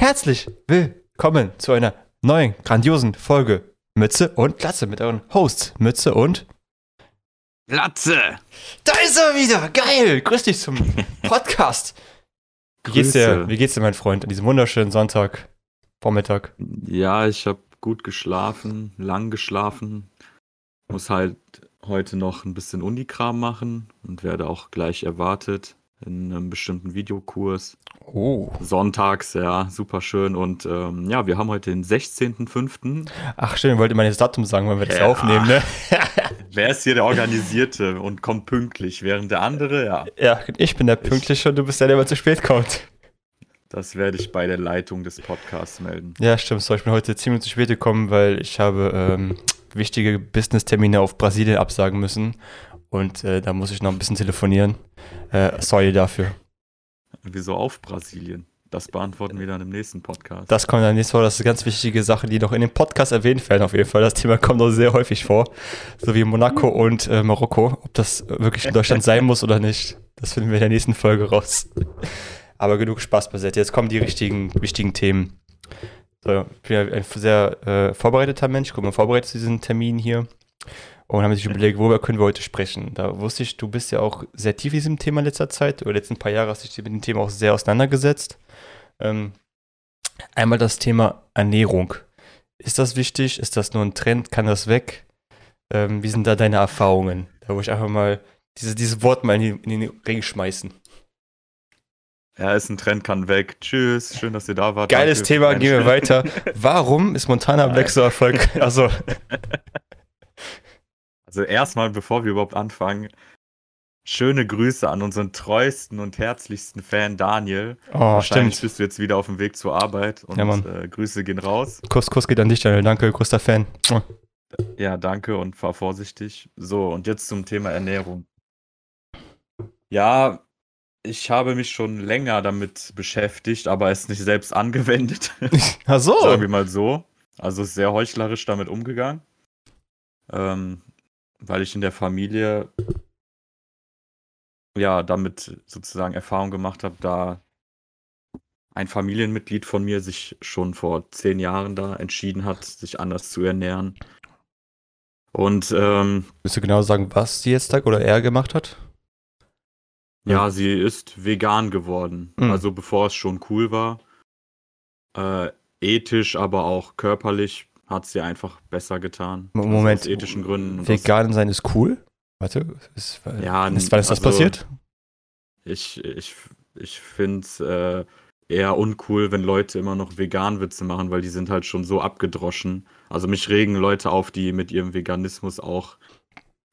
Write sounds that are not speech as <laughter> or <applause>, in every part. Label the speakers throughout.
Speaker 1: herzlich willkommen zu einer neuen, grandiosen Folge Mütze und Glatze mit euren Hosts Mütze und
Speaker 2: Glatze!
Speaker 1: Da ist er wieder! Geil! Grüß dich zum <laughs> Podcast. Wie geht's dir, wie geht's dir, mein Freund, an diesem wunderschönen Sonntag, Vormittag?
Speaker 2: Ja, ich habe gut geschlafen, lang geschlafen. Muss halt heute noch ein bisschen Unikram machen und werde auch gleich erwartet in einem bestimmten Videokurs.
Speaker 1: Oh.
Speaker 2: Sonntags, ja, super schön. Und ähm, ja, wir haben heute den 16.05.
Speaker 1: Ach, schön, ich wollte mal das Datum sagen, weil wir das
Speaker 2: Ja.
Speaker 1: aufnehmen, ne? <laughs>
Speaker 2: Wer ist hier der Organisierte und kommt pünktlich, während der andere, ja,
Speaker 1: Ja, ich bin der Pünktliche und du bist der, der immer zu spät kommt.
Speaker 2: das werde ich bei der Leitung des Podcasts melden.
Speaker 1: Ja, stimmt. So, ich bin heute ziemlich zu spät gekommen, weil ich habe ähm, wichtige Business-Termine auf Brasilien absagen müssen. Und äh, da muss ich noch ein bisschen telefonieren. Äh, sorry dafür.
Speaker 2: Wieso auf Brasilien? Das beantworten wir dann im nächsten Podcast.
Speaker 1: Das kommt dann nächstes Mal. Das ist eine ganz wichtige Sache, die noch in dem Podcast erwähnt werden, auf jeden Fall. Das Thema kommt auch sehr häufig vor. So wie Monaco und äh, Marokko. Ob das wirklich in Deutschland sein muss oder nicht, das finden wir in der nächsten Folge raus. Aber genug Spaß beiseite. Jetzt kommen die richtigen, wichtigen Themen. So, ich bin ja ein sehr äh, vorbereiteter Mensch. Ich gucke mal vorbereitet zu diesen Termin hier. Und haben sich überlegt, worüber können wir heute sprechen. Da wusste ich, du bist ja auch sehr tief in diesem Thema in letzter Zeit. Oder letzten paar Jahre hast du dich mit dem Thema auch sehr auseinandergesetzt. Ähm, einmal das Thema Ernährung. Ist das wichtig? Ist das nur ein Trend? Kann das weg? Ähm, wie sind da deine Erfahrungen? Da wo ich einfach mal diese, dieses Wort mal in, die, in den Ring schmeißen.
Speaker 2: Ja, ist ein Trend, kann weg. Tschüss, schön, dass ihr da wart.
Speaker 1: Geiles
Speaker 2: Danke
Speaker 1: Thema, gehen wir weiter. Warum ist Montana <laughs> Black so erfolgreich? Also, <laughs>
Speaker 2: Also erstmal, bevor wir überhaupt anfangen, schöne Grüße an unseren treuesten und herzlichsten Fan Daniel.
Speaker 1: oh,
Speaker 2: Wahrscheinlich
Speaker 1: stimmt.
Speaker 2: bist du jetzt wieder auf dem Weg zur Arbeit und
Speaker 1: Ja,
Speaker 2: äh, Grüße gehen raus.
Speaker 1: Kuss, Kuss geht an dich, Daniel. Danke, größter Fan.
Speaker 2: Ja, danke und fahr vorsichtig. So, und jetzt zum Thema Ernährung. Ja, ich habe mich schon länger damit beschäftigt, aber es nicht selbst angewendet. <laughs>
Speaker 1: Ach so.
Speaker 2: Sagen wir mal so. Also sehr heuchlerisch damit umgegangen. Ähm, weil ich in der Familie ja damit sozusagen Erfahrung gemacht habe, da ein Familienmitglied von mir sich schon vor zehn Jahren da entschieden hat, sich anders zu ernähren. Und ähm,
Speaker 1: Willst du genau sagen, was sie jetzt da oder er gemacht hat?
Speaker 2: ja, sie ist vegan geworden.
Speaker 1: Mhm.
Speaker 2: Also bevor es schon cool war. Äh, ethisch, aber auch körperlich hat sie einfach besser getan.
Speaker 1: Mo- Moment.
Speaker 2: Also aus ethischen Gründen.
Speaker 1: Vegan sein ist cool? Warte, ist,
Speaker 2: Ja,
Speaker 1: ist, wann ist das
Speaker 2: also-
Speaker 1: passiert?
Speaker 2: Ich, ich, ich finde es äh, eher uncool, wenn Leute immer noch Vegan-Witze machen, weil die sind halt schon so abgedroschen. Also mich regen Leute auf, die mit ihrem Veganismus auch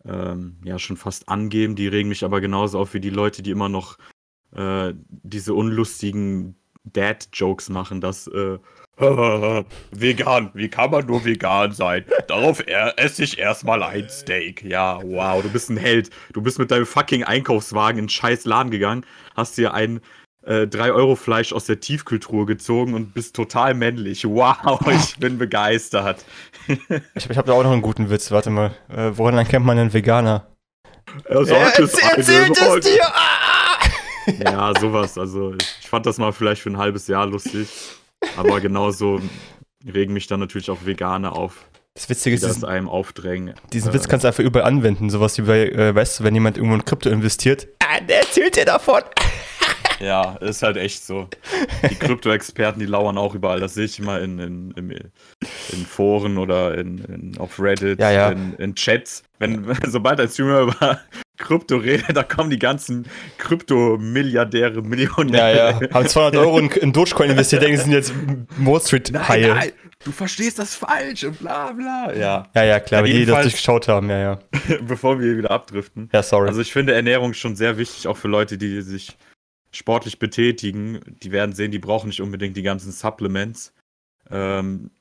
Speaker 2: ähm, ja schon fast angeben. Die regen mich aber genauso auf wie die Leute, die immer noch äh, diese unlustigen Dad-Jokes machen, dass äh, <laughs> vegan, wie kann man nur vegan sein? Darauf esse ich erstmal ein Steak. Ja, wow, du bist ein Held. Du bist mit deinem fucking Einkaufswagen in einen scheiß Laden gegangen, hast dir ein äh, 3-Euro-Fleisch aus der Tiefkühltruhe gezogen und bist total männlich. Wow, <laughs> ich bin begeistert.
Speaker 1: Ich, habe da auch noch einen guten Witz. Warte mal. Äh, woran erkennt man einen Veganer?
Speaker 2: Er sagt es eine Woche.
Speaker 1: dir! Ah!
Speaker 2: Ja, sowas. Also ich fand das mal vielleicht für ein halbes Jahr lustig. Aber genauso regen mich dann natürlich auch Veganer auf,
Speaker 1: Das Witzige
Speaker 2: die
Speaker 1: ist,
Speaker 2: das
Speaker 1: diesen,
Speaker 2: einem aufdrängen.
Speaker 1: diesen
Speaker 2: Äh,
Speaker 1: Witz kannst du einfach überall anwenden. Sowas wie bei, äh, weißt du, wenn jemand irgendwo in Krypto investiert. Ah, der erzählt dir davon. <laughs>
Speaker 2: Ja, ist halt echt so. Die Krypto-Experten, die lauern auch überall. Das sehe ich immer in, in, in, in Foren oder in, in, auf Reddit,
Speaker 1: Ja, ja.
Speaker 2: In, in Chats. Wenn, <laughs> sobald ein Streamer über Krypto redet, da kommen die ganzen Krypto-Milliardäre,
Speaker 1: Ja,
Speaker 2: Millionäre.
Speaker 1: ja. Haben 200 Euro in, in Dogecoin investiert, denken, sie sind jetzt Wall Street Haie.
Speaker 2: nein, du verstehst das falsch und bla bla. Ja,
Speaker 1: Ja, ja, klar,
Speaker 2: Ja,
Speaker 1: weil die das durchgeschaut haben. Ja, ja. <laughs>
Speaker 2: bevor wir wieder abdriften.
Speaker 1: Ja, sorry.
Speaker 2: Also ich finde Ernährung schon sehr wichtig, auch für Leute, die sich sportlich betätigen. Die werden sehen, die brauchen nicht unbedingt die ganzen Supplements. Ähm,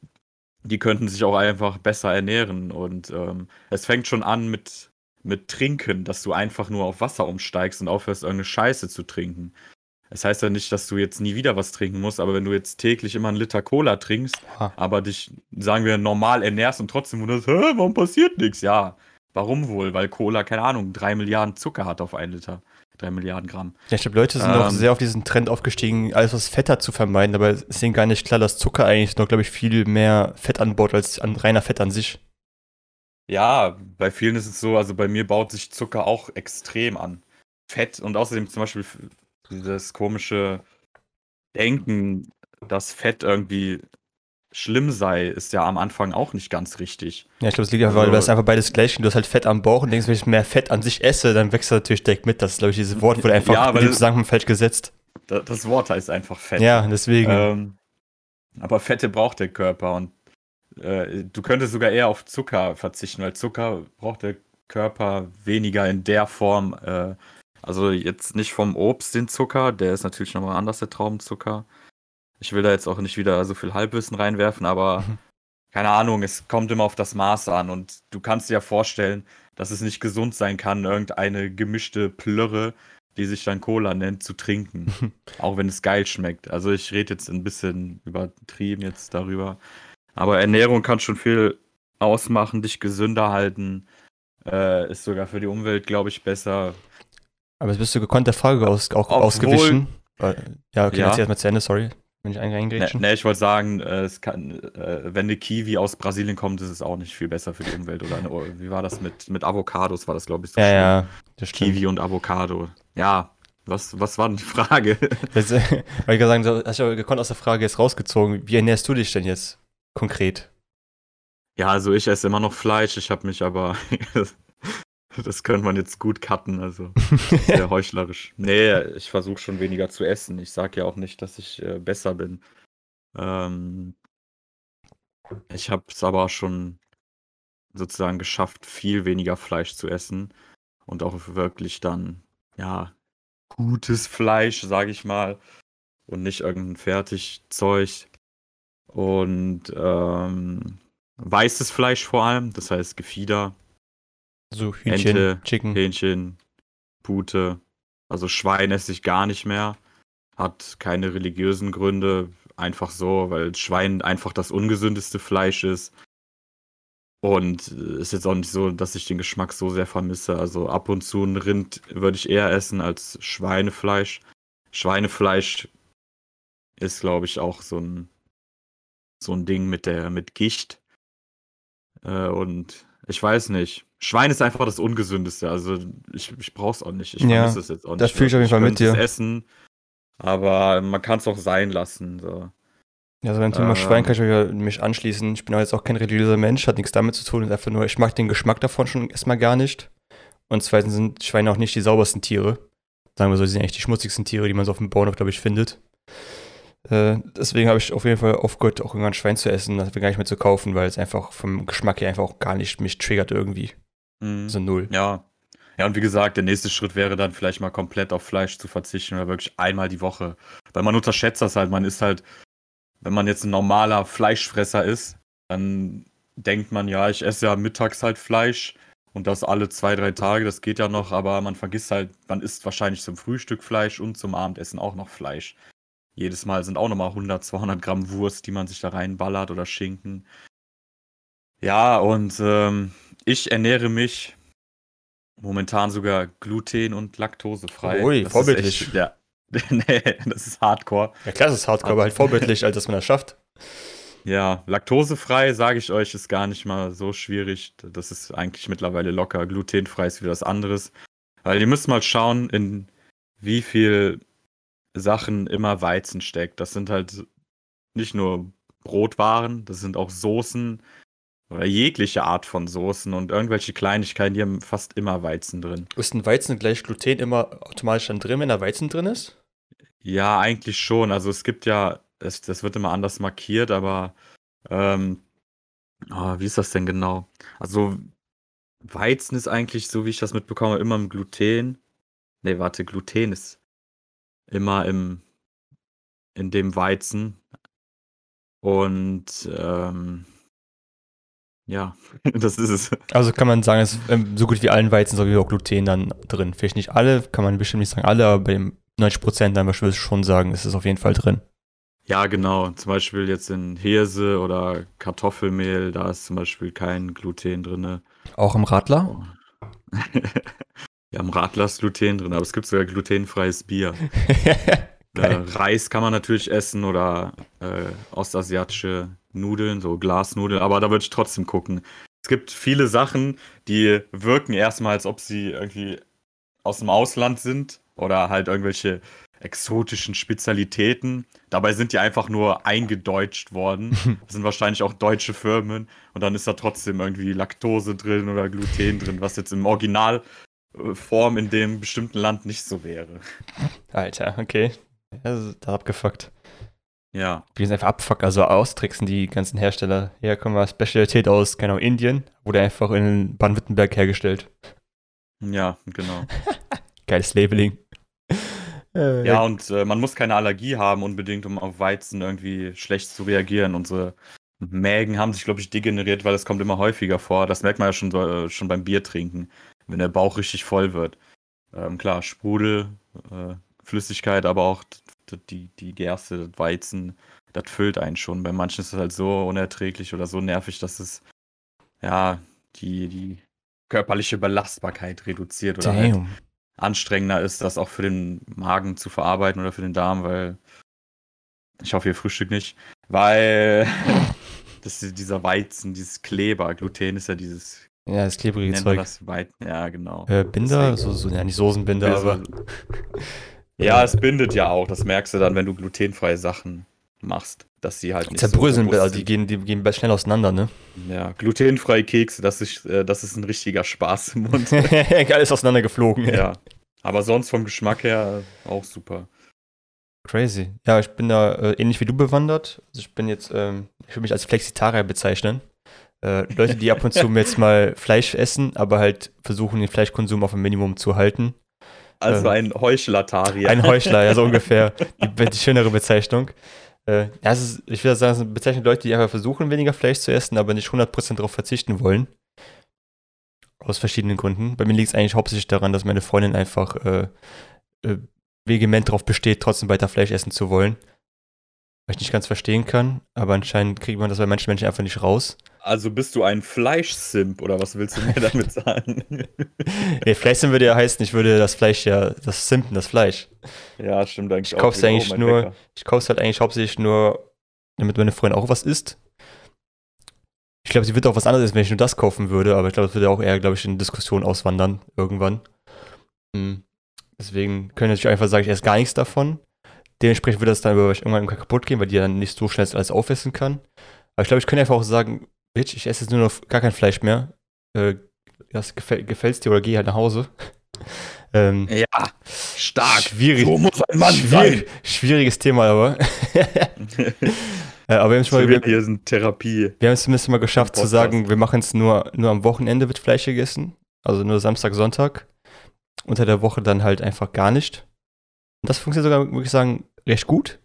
Speaker 2: die könnten sich auch einfach besser ernähren. Und ähm, es fängt schon an mit, mit Trinken, dass du einfach nur auf Wasser umsteigst und aufhörst, irgendeine Scheiße zu trinken. Es heißt ja nicht, dass du jetzt nie wieder was trinken musst, aber wenn du jetzt täglich immer einen Liter Cola trinkst,
Speaker 1: Aha.
Speaker 2: aber dich, sagen wir, normal ernährst und trotzdem wunderst, Hä, warum passiert nichts? Ja, warum wohl? Weil Cola, keine Ahnung, drei Milliarden Zucker hat auf einen Liter. 3 Milliarden Gramm.
Speaker 1: Ja, ich glaube, Leute sind auch
Speaker 2: Ähm.
Speaker 1: sehr auf diesen Trend aufgestiegen, alles was Fett hat zu vermeiden, aber es ist ihnen gar nicht klar, dass Zucker eigentlich noch, glaube ich, viel mehr Fett anbaut als an reiner Fett an sich.
Speaker 2: Ja, bei vielen ist es so, also bei mir baut sich Zucker auch extrem an. Fett und außerdem zum Beispiel dieses komische Denken, dass Fett irgendwie schlimm sei, ist ja am Anfang auch nicht ganz richtig.
Speaker 1: Ja, ich glaube, es liegt einfach,
Speaker 2: Also-
Speaker 1: weil es einfach beides gleich. Du hast halt Fett am Bauch und denkst, wenn ich mehr Fett an sich esse, dann wächst das natürlich direkt mit. Das ist, glaube ich, dieses Wort wurde einfach
Speaker 2: Ja, weil
Speaker 1: dem Zusammenhang falsch gesetzt.
Speaker 2: Da- Das Wort heißt einfach Fett.
Speaker 1: Ja, deswegen.
Speaker 2: Ähm, aber Fette braucht der Körper und äh, du könntest sogar eher auf Zucker verzichten, weil Zucker braucht der Körper weniger in der Form. Äh, also jetzt nicht vom Obst den Zucker, der ist natürlich nochmal anders, der Traubenzucker. Ich will da jetzt auch nicht wieder so viel Halbwissen reinwerfen, aber <laughs> keine Ahnung, es kommt immer auf das Maß an und du kannst dir ja vorstellen, dass es nicht gesund sein kann, irgendeine gemischte Plörre, die sich dann Cola nennt, zu trinken. <laughs> Auch wenn es geil schmeckt. Also ich rede jetzt ein bisschen übertrieben jetzt darüber. Aber Ernährung kann schon viel ausmachen, dich gesünder halten. Äh, ist sogar für die Umwelt, glaube ich, besser.
Speaker 1: aber jetzt bist du gekonnt der Frage aus, auch
Speaker 2: Obwohl-
Speaker 1: ausgewichen. Ja, okay,
Speaker 2: Ja.
Speaker 1: jetzt erstmal zu Ende, sorry, wenn ich eingrätschen.
Speaker 2: ne, ich wollte sagen, äh, es kann, äh, wenn eine Kiwi aus Brasilien kommt, ist es auch nicht viel besser für die Umwelt. Oder eine, wie war das mit, mit Avocados? War das, glaube ich, so
Speaker 1: Ja,
Speaker 2: schlimm.
Speaker 1: ja, das stimmt.
Speaker 2: Kiwi und Avocado. Ja, was, was war denn die Frage?
Speaker 1: Das, äh, <laughs> weil ich gerade sagen, hast du gekonnt aus der Frage jetzt rausgezogen. Wie ernährst du dich denn jetzt konkret?
Speaker 2: Ja, also ich esse immer noch Fleisch. Ich habe mich aber. <laughs> das könnte man jetzt gut cutten, also <laughs> sehr heuchlerisch. Nee, ich versuche schon weniger zu essen. Ich sage ja auch nicht, dass ich äh, besser bin. Ähm, ich habe es aber schon sozusagen geschafft, viel weniger Fleisch zu essen und auch wirklich dann, ja, gutes Fleisch, sage ich mal, und nicht irgendein Fertigzeug. Und ähm, weißes Fleisch vor allem, das heißt Gefieder,
Speaker 1: So Hühnchen,
Speaker 2: Ente,
Speaker 1: Chicken.
Speaker 2: Hähnchen, Pute. Also Schwein esse ich gar nicht mehr. Hat keine religiösen Gründe. Einfach so, weil Schwein einfach das ungesündeste Fleisch ist. Und äh, ist jetzt auch nicht so, dass ich den Geschmack so sehr vermisse. Also ab und zu ein Rind würde ich eher essen als Schweinefleisch. Schweinefleisch ist, glaube ich, auch so ein, so ein Ding mit der, mit Gicht. Äh, und ich weiß nicht. Schwein ist einfach das Ungesündeste. Also ich, ich brauch's auch nicht. Ich
Speaker 1: Ja,
Speaker 2: vermisse es jetzt auch nicht.
Speaker 1: das fühl ich auf jeden Fall mit dir.
Speaker 2: essen, aber man kann es auch sein lassen. So.
Speaker 1: Ja, also beim Thema
Speaker 2: Ähm.
Speaker 1: Schwein kann ich mich anschließen. Ich bin auch jetzt auch kein religiöser Mensch, hat nichts damit zu tun. Ist einfach nur, ich mag den Geschmack davon schon erstmal gar nicht. Und zweitens sind Schweine auch nicht die saubersten Tiere. Sagen wir so, sie sind eigentlich die schmutzigsten Tiere, die man so auf dem Bauernhof, glaube ich, findet. Äh, deswegen habe ich auf jeden Fall aufgehört, auch irgendwann Schwein zu essen, das gar nicht mehr zu kaufen, weil es einfach vom Geschmack her einfach auch gar nicht mich triggert irgendwie.
Speaker 2: Mhm.
Speaker 1: So null.
Speaker 2: Ja. Ja, und wie gesagt, der nächste Schritt wäre dann vielleicht mal komplett auf Fleisch zu verzichten oder wirklich einmal die Woche. Weil man unterschätzt das halt. Man ist halt, wenn man jetzt ein normaler Fleischfresser ist, dann denkt man, ja, ich esse ja mittags halt Fleisch und das alle zwei, drei Tage, das geht ja noch, aber man vergisst halt, man isst wahrscheinlich zum Frühstück Fleisch und zum Abendessen auch noch Fleisch. Jedes Mal sind auch nochmal 100, 200 Gramm Wurst, die man sich da reinballert oder Schinken. Ja, und ähm, ich ernähre mich momentan sogar gluten- und laktosefrei.
Speaker 1: Ui,
Speaker 2: Das
Speaker 1: vorbildlich.
Speaker 2: echt- Ja, <laughs> nee, das ist Hardcore.
Speaker 1: Ja klar, das ist Hardcore, aber halt vorbildlich, als dass man das schafft.
Speaker 2: Ja, laktosefrei, sage ich euch, ist gar nicht mal so schwierig. Das ist eigentlich mittlerweile locker. Glutenfrei ist wieder was anderes. Weil ihr müsst mal schauen, in wie viel Sachen immer Weizen steckt. Das sind halt nicht nur Brotwaren, das sind auch Soßen oder jegliche Art von Soßen und irgendwelche Kleinigkeiten, die haben fast immer Weizen drin.
Speaker 1: Ist ein Weizen gleich Gluten immer automatisch dann drin, wenn da Weizen drin ist?
Speaker 2: Ja, eigentlich schon. Also es gibt ja, es, das wird immer anders markiert, aber ähm, ah, wie ist das denn genau? Also Weizen ist eigentlich, so wie ich das mitbekomme, immer im Gluten. Nee, warte, Gluten ist immer im in dem Weizen. Und ähm, ja, <laughs> das ist es.
Speaker 1: Also kann man sagen, es ist ähm, so gut wie allen Weizen sowie auch Gluten dann drin. Vielleicht nicht alle, kann man bestimmt nicht sagen alle, aber bei dem 90% dann würde ich schon sagen, ist es auf jeden Fall drin.
Speaker 2: Ja, genau. Zum Beispiel jetzt in Hirse oder Kartoffelmehl, da ist zum Beispiel kein Gluten drin.
Speaker 1: Auch im Radler? <laughs>
Speaker 2: Ja, im Radler ist Gluten drin, aber es gibt sogar glutenfreies Bier. <laughs> äh, Reis kann man natürlich essen oder äh, ostasiatische Nudeln, so Glasnudeln, aber da würde ich trotzdem gucken. Es gibt viele Sachen, die wirken erstmal, als ob sie irgendwie aus dem Ausland sind oder halt irgendwelche exotischen Spezialitäten. Dabei sind die einfach nur eingedeutscht worden. <laughs> Das sind wahrscheinlich auch deutsche Firmen und dann ist da trotzdem irgendwie Laktose drin oder Gluten drin, was jetzt im Originalform in dem bestimmten Land nicht so wäre.
Speaker 1: Alter, okay. Ja, da abgefuckt.
Speaker 2: Ja.
Speaker 1: Die sind einfach abfuck, also austricksen die ganzen Hersteller. Ja, komm mal, Spezialität aus, Ahnung, Indien, wurde einfach in Baden-Württemberg hergestellt.
Speaker 2: Ja, genau. <laughs>
Speaker 1: Geiles Labeling. <laughs>
Speaker 2: Äh, ja, und äh, man muss keine Allergie haben unbedingt, um auf Weizen irgendwie schlecht zu reagieren. Unsere Mägen haben sich, glaube ich, degeneriert, weil es kommt immer häufiger vor. Das merkt man ja schon, äh, schon beim Bier trinken, wenn der Bauch richtig voll wird. Ähm, klar, Sprudel, äh, Flüssigkeit, aber auch die, die Gerste, das Weizen, das füllt einen schon. Bei manchen ist es halt so unerträglich oder so nervig, dass es ja die, die körperliche Belastbarkeit reduziert oder halt anstrengender ist, das auch für den Magen zu verarbeiten oder für den Darm, weil ich hoffe, ihr frühstückt nicht, weil <laughs> das dieser Weizen, dieses Kleber, Gluten ist ja dieses
Speaker 1: ja, das klebrige Zeug.
Speaker 2: Das Weit ja, genau.
Speaker 1: Äh, Binder, so, so, ja, nicht Soßenbinder, aber. <laughs>
Speaker 2: Ja, es bindet ja auch. Das merkst du dann, wenn du glutenfreie Sachen machst, dass sie halt
Speaker 1: nicht zerbröseln, so also die gehen, die gehen schnell auseinander, ne?
Speaker 2: Ja, glutenfreie Kekse, das ist, äh, das ist ein richtiger Spaß im Mund. <laughs>
Speaker 1: Alles auseinandergeflogen.
Speaker 2: Ja. Aber sonst vom Geschmack her auch super.
Speaker 1: Crazy. Ja, ich bin da äh, ähnlich wie du bewandert. Also ich bin jetzt, ähm, ich würde mich als Flexitarier bezeichnen. Äh, Leute, die ab und zu jetzt mal Fleisch essen, aber halt versuchen, den Fleischkonsum auf ein Minimum zu halten.
Speaker 2: Also ähm, ein Heuchlatarier.
Speaker 1: Ein Heuchler, ja, so <laughs> ungefähr. Die, die schönere Bezeichnung. Äh, ja, ist, ich würde sagen, es bezeichnet Leute, die einfach versuchen, weniger Fleisch zu essen, aber nicht 100% darauf verzichten wollen. Aus verschiedenen Gründen. Bei mir liegt es eigentlich hauptsächlich daran, dass meine Freundin einfach äh, äh, vehement darauf besteht, trotzdem weiter Fleisch essen zu wollen. Was ich nicht ganz verstehen kann, aber anscheinend kriegt man das bei manchen Menschen einfach nicht raus.
Speaker 2: Also bist du ein Fleischsimp oder was willst du mir damit sagen? <laughs>
Speaker 1: nee, Fleischsimp würde ja heißen, ich würde das Fleisch ja, das Simpen, das Fleisch.
Speaker 2: Ja, stimmt eigentlich
Speaker 1: ich kauf's eigentlich oh, nur, Ich kauf's halt eigentlich hauptsächlich nur, damit meine Freundin auch was isst. Ich glaube, sie wird auch was anderes essen, wenn ich nur das kaufen würde, aber ich glaube, das würde auch eher, glaube ich, in Diskussion auswandern, irgendwann. Hm. Deswegen können natürlich einfach sagen, ich esse gar nichts davon. Dementsprechend würde das dann irgendwann kaputt gehen, weil die dann nicht so schnell alles aufessen kann. Aber ich glaube, ich könnte einfach auch sagen, Bitch, ich esse jetzt nur noch gar kein Fleisch mehr. Äh, das gefäll, gefällt's dir oder geh halt nach Hause. <laughs>
Speaker 2: ähm, ja, stark.
Speaker 1: Schwierig. So muss ein Mann schwierig, sein. Schwieriges Thema, aber. <laughs> äh, aber wir haben schon
Speaker 2: mal. Hier sind Therapie.
Speaker 1: Wir haben es zumindest mal geschafft zu sagen, wir machen es nur, nur am Wochenende wird Fleisch gegessen. Also nur Samstag, Sonntag. Unter der Woche dann halt einfach gar nicht. Und das funktioniert sogar, würde ich sagen, recht gut.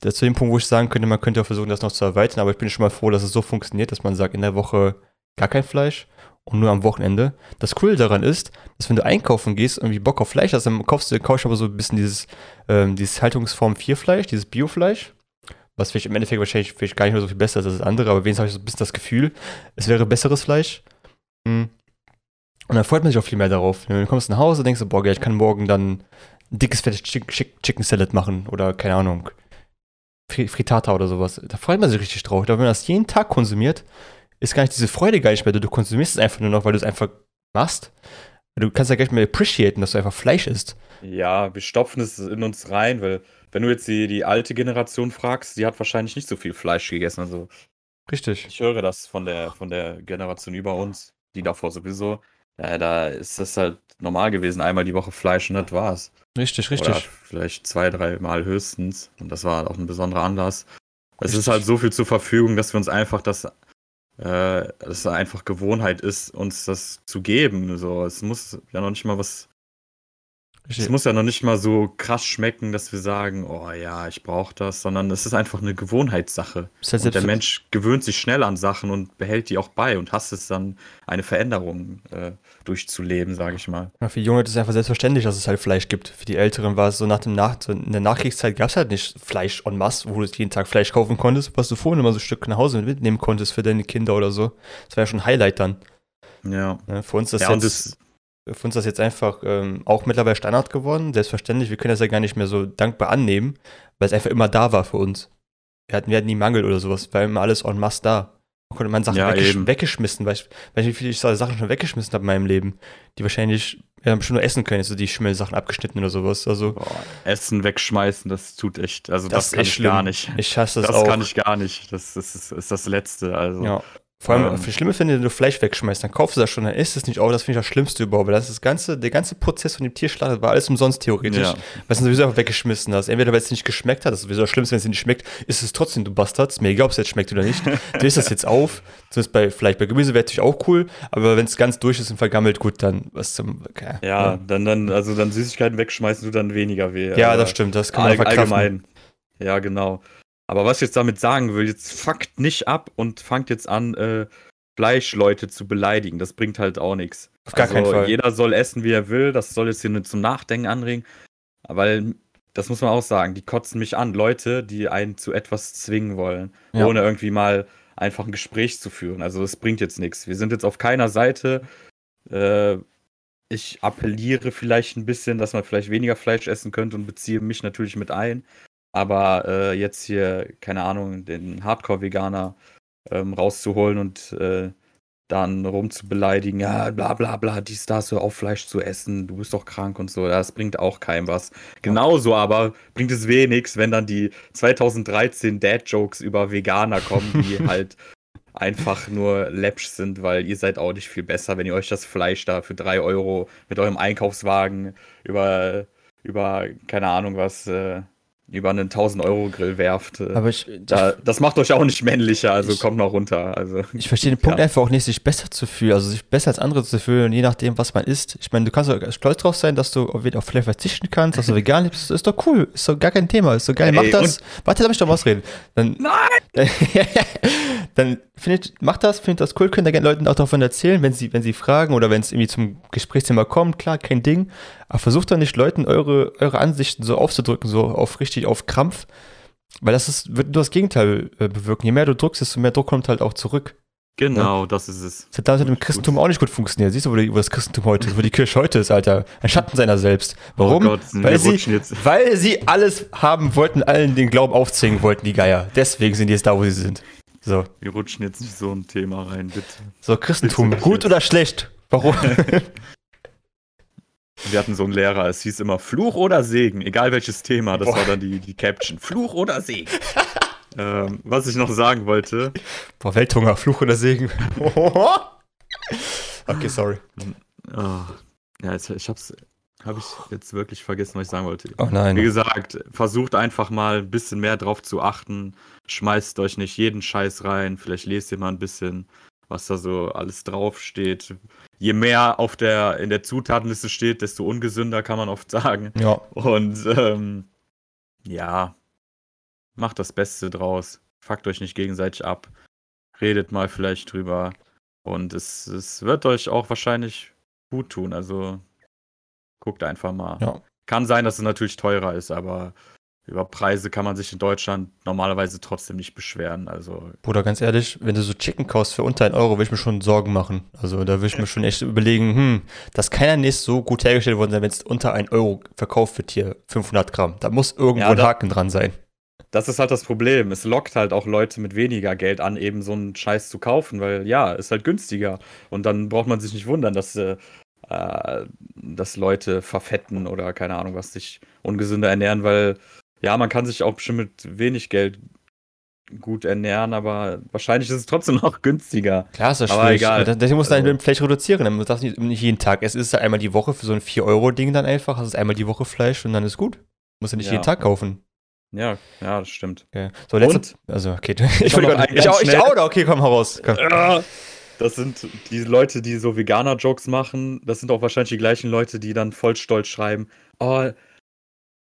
Speaker 1: Das zu dem Punkt, wo ich sagen könnte, man könnte auch versuchen, das noch zu erweitern, aber ich bin schon mal froh, dass es so funktioniert, dass man sagt, in der Woche gar kein Fleisch und nur am Wochenende. Das Coole daran ist, dass wenn du einkaufen gehst und irgendwie Bock auf Fleisch hast, dann kaufst du, kaufst aber so ein bisschen dieses, ähm, dieses Haltungsform 4 Fleisch, dieses Biofleisch, was vielleicht im Endeffekt wahrscheinlich vielleicht gar nicht mehr so viel besser ist als das andere, aber wenigstens habe ich so ein bisschen das Gefühl, es wäre besseres Fleisch. Mhm. Und dann freut man sich auch viel mehr darauf. Wenn du kommst nach Hause, denkst du, boah, ich kann morgen dann ein dickes, fettes Chicken Salad machen oder keine Ahnung, Frittata oder sowas. Da freut man sich richtig drauf. Aber wenn man das jeden Tag konsumiert, ist gar nicht diese Freude gar nicht mehr. Du konsumierst es einfach nur noch, weil du es einfach machst. Du kannst ja gar nicht mehr appreciaten, dass du einfach Fleisch isst.
Speaker 2: Ja, wir stopfen es in uns rein, weil wenn du jetzt die, die alte Generation fragst, die hat wahrscheinlich nicht so viel Fleisch gegessen. Also
Speaker 1: Richtig.
Speaker 2: Ich höre das von der, von der Generation über uns, die davor sowieso. Ja, da ist das halt normal gewesen, einmal die Woche Fleisch und das war's.
Speaker 1: Richtig, richtig. Oder
Speaker 2: vielleicht zwei, drei Mal höchstens. Und das war auch ein besonderer Anlass. Es ist halt so viel zur Verfügung, dass wir uns einfach das, äh, dass es einfach Gewohnheit ist, uns das zu geben. So, es muss ja noch nicht mal was es muss ja noch nicht mal so krass schmecken, dass wir sagen, oh ja, ich brauche das, sondern es ist einfach eine Gewohnheitssache. Halt und der Mensch gewöhnt sich schnell an Sachen und behält die auch bei und hasst es dann, eine Veränderung äh, durchzuleben, sage ich mal.
Speaker 1: Ja, für die Jungen ist es einfach selbstverständlich, dass es halt Fleisch gibt. Für die Älteren war es so nach dem nach so in der Nachkriegszeit gab es halt nicht Fleisch en masse, wo du jeden Tag Fleisch kaufen konntest, was du vorhin immer so ein Stück nach Hause mitnehmen konntest für deine Kinder oder so. Das war ja schon ein Highlight dann.
Speaker 2: Ja.
Speaker 1: ja für uns ist
Speaker 2: das
Speaker 1: ja,
Speaker 2: jetzt
Speaker 1: für uns das jetzt einfach ähm, auch mittlerweile Standard geworden. Selbstverständlich, wir können das ja gar nicht mehr so dankbar annehmen, weil es einfach immer da war für uns. Wir hatten, wir hatten nie Mangel oder sowas, weil immer alles en masse da. Man konnte man Sachen
Speaker 2: Ja,
Speaker 1: weggesch weggeschmissen, weil ich, weil ich wie viele ich so Sachen schon weggeschmissen habe in meinem Leben, die wahrscheinlich wir haben schon nur essen können, so die Schimmelsachen abgeschnitten oder sowas. Also
Speaker 2: Boah, Essen wegschmeißen, das tut echt, also das,
Speaker 1: ist
Speaker 2: kann
Speaker 1: echt
Speaker 2: ich
Speaker 1: schlimm.
Speaker 2: gar nicht.
Speaker 1: ich hasse das,
Speaker 2: Das
Speaker 1: auch.
Speaker 2: kann ich gar nicht. Das, das ist, ist das Letzte. Also.
Speaker 1: Ja. Vor allem,
Speaker 2: Ähm.
Speaker 1: das Schlimme finde, wenn du Fleisch wegschmeißt, dann kaufst du das schon, dann isst es nicht. Oh, das finde ich das Schlimmste überhaupt. Weil das, ist das ganze, der ganze Prozess von dem Tierschlacht war alles umsonst theoretisch.
Speaker 2: Ja.
Speaker 1: Weil du sowieso einfach weggeschmissen hast. Entweder weil es nicht geschmeckt hat, das ist sowieso das Schlimmste, wenn es nicht schmeckt, ist es trotzdem, du Bastard. Ist mir egal, ob es jetzt schmeckt oder nicht. Du isst das jetzt auf. Zumindest bei, vielleicht bei Gemüse wäre natürlich auch cool. Aber wenn es ganz durch ist und vergammelt, gut, dann was zum. Okay.
Speaker 2: Ja, dann, dann, also dann Süßigkeiten wegschmeißen tut dann weniger weh.
Speaker 1: Ja, das stimmt. Das kann man
Speaker 2: all,
Speaker 1: verkraften.
Speaker 2: allgemein. Ja, genau. Aber was ich jetzt damit sagen will, jetzt fuckt nicht ab und fangt jetzt an, äh, Fleischleute zu beleidigen. Das bringt halt auch nichts.
Speaker 1: Auf gar keinen Fall.
Speaker 2: Jeder soll essen, wie er will. Das soll jetzt hier nur zum Nachdenken anregen. Weil, das muss man auch sagen, die kotzen mich an. Leute, die einen zu etwas zwingen wollen,
Speaker 1: Ja.
Speaker 2: ohne irgendwie mal einfach ein Gespräch zu führen. Also das bringt jetzt nichts. Wir sind jetzt auf keiner Seite. Äh, ich appelliere vielleicht ein bisschen, dass man vielleicht weniger Fleisch essen könnte und beziehe mich natürlich mit ein. Aber äh, jetzt hier, keine Ahnung, den Hardcore-Veganer ähm, rauszuholen und äh, dann rumzubeleidigen, ja, bla bla bla, dies, das, hör auf Fleisch zu essen, du bist doch krank und so, das bringt auch keinem was. Genauso aber bringt es wenig, wenn dann die 2013 Dad-Jokes über Veganer kommen, die <laughs> halt einfach nur läppsch sind, weil ihr seid auch nicht viel besser, wenn ihr euch das Fleisch da für 3 Euro mit eurem Einkaufswagen über, über keine Ahnung was, äh, über einen 1000-Euro-Grill werft. Äh,
Speaker 1: Aber ich,
Speaker 2: da, das macht euch auch nicht männlicher, also
Speaker 1: Ich-
Speaker 2: kommt noch runter. Also,
Speaker 1: Ich verstehe den Punkt
Speaker 2: Ja.
Speaker 1: einfach auch nicht, sich besser zu fühlen, also sich besser als andere zu fühlen, je nachdem, was man isst. Ich meine, du kannst auch stolz drauf sein, dass du auf auf Fleisch verzichten kannst, dass du vegan lebst. Ist doch cool, ist doch gar kein Thema, ist doch geil. Mach
Speaker 2: Ey,
Speaker 1: das. Warte, lass mich doch mal ausreden. Dann,
Speaker 2: Nein! <laughs>
Speaker 1: dann findet, macht das, findet das cool, könnt ihr gerne Leuten auch davon erzählen, wenn sie, wenn sie fragen oder wenn es irgendwie zum Gesprächsthema kommt, klar, kein Ding. Aber versucht doch nicht Leuten eure, eure Ansichten so aufzudrücken, so auf richtig auf Krampf. Weil das ist, wird nur das Gegenteil äh, bewirken. Je mehr du drückst, desto mehr Druck kommt halt auch zurück.
Speaker 2: Genau, das ist es.
Speaker 1: Das hat damals mit dem Christentum auch nicht gut funktioniert. Siehst du, wo, die, wo das Christentum heute ist, wo die Kirche heute ist, Alter. Ein Schatten seiner selbst. Warum?
Speaker 2: Oh Gott,
Speaker 1: weil, sie,
Speaker 2: jetzt.
Speaker 1: weil sie alles haben wollten, allen den Glauben aufzwingen wollten, die Geier. Deswegen sind die jetzt da, wo sie sind. So,
Speaker 2: Wir rutschen jetzt nicht so ein Thema rein, bitte.
Speaker 1: so Christentum,
Speaker 2: Bitte,
Speaker 1: gut
Speaker 2: bitte.
Speaker 1: oder schlecht? Warum? <laughs> <laughs>
Speaker 2: Wir hatten so einen Lehrer, es hieß immer Fluch oder Segen, egal welches Thema, das
Speaker 1: Boah.
Speaker 2: war dann die, die Caption. Fluch oder Segen. <laughs> ähm, was ich noch sagen wollte,
Speaker 1: Boah, Welthunger, Fluch oder Segen. <laughs> okay, sorry.
Speaker 2: ah, ja, jetzt, ich hab's, habe ich jetzt wirklich vergessen, was ich sagen wollte.
Speaker 1: Oh
Speaker 2: Wie
Speaker 1: nein.
Speaker 2: gesagt, versucht einfach mal ein bisschen mehr drauf zu achten. Schmeißt euch nicht jeden Scheiß rein. Vielleicht lest ihr mal ein bisschen, was da so alles draufsteht. Je mehr auf der, in der Zutatenliste steht, desto ungesünder kann man oft sagen.
Speaker 1: Ja,
Speaker 2: Und ähm, ja, macht das Beste draus. Fuckt euch nicht gegenseitig ab. Redet mal vielleicht drüber. Und es, es wird euch auch wahrscheinlich gut tun. Also guckt einfach mal.
Speaker 1: Ja.
Speaker 2: Kann sein, dass es natürlich teurer ist, aber über Preise kann man sich in Deutschland normalerweise trotzdem nicht beschweren. Also
Speaker 1: Bruder, ganz ehrlich, wenn du so Chicken kaufst für unter 1 Euro, würde ich mir schon Sorgen machen. Also da würde ich mir schon echt überlegen, hm, das kann ja nicht so gut hergestellt worden sein, wenn es unter 1 Euro verkauft wird hier, 500 Gramm. Da muss irgendwo
Speaker 2: Ja,
Speaker 1: ein Haken dran sein.
Speaker 2: Das ist halt das Problem. Es lockt halt auch Leute mit weniger Geld an, eben so einen Scheiß zu kaufen, weil ja, ist halt günstiger. Und dann braucht man sich nicht wundern, dass, äh, äh, dass Leute verfetten oder keine Ahnung, was sich ungesünder ernähren, weil ja, man kann sich auch bestimmt mit wenig Geld gut ernähren, aber wahrscheinlich ist es trotzdem noch günstiger.
Speaker 1: Klar ist das
Speaker 2: Aber
Speaker 1: schwierig.
Speaker 2: egal.
Speaker 1: Deswegen musst du
Speaker 2: Also-
Speaker 1: dein Fleisch reduzieren. Dann darfst du nicht, jeden Tag. Es ist einmal die Woche für so ein 4-Euro-Ding dann einfach. Hast du einmal die Woche Fleisch und dann ist gut. Musst du nicht
Speaker 2: Ja.
Speaker 1: jeden Tag kaufen.
Speaker 2: Ja, ja, das stimmt.
Speaker 1: Okay. So, letzte,
Speaker 2: Und?
Speaker 1: Also, okay. <laughs>
Speaker 2: Ich noch
Speaker 1: ich, ich,
Speaker 2: ganz
Speaker 1: ich, auch, okay, komm, heraus. Komm.
Speaker 2: Ah, Das sind die Leute, die so Veganer-Jokes machen. Das sind auch wahrscheinlich die gleichen Leute, die dann voll stolz schreiben: Oh,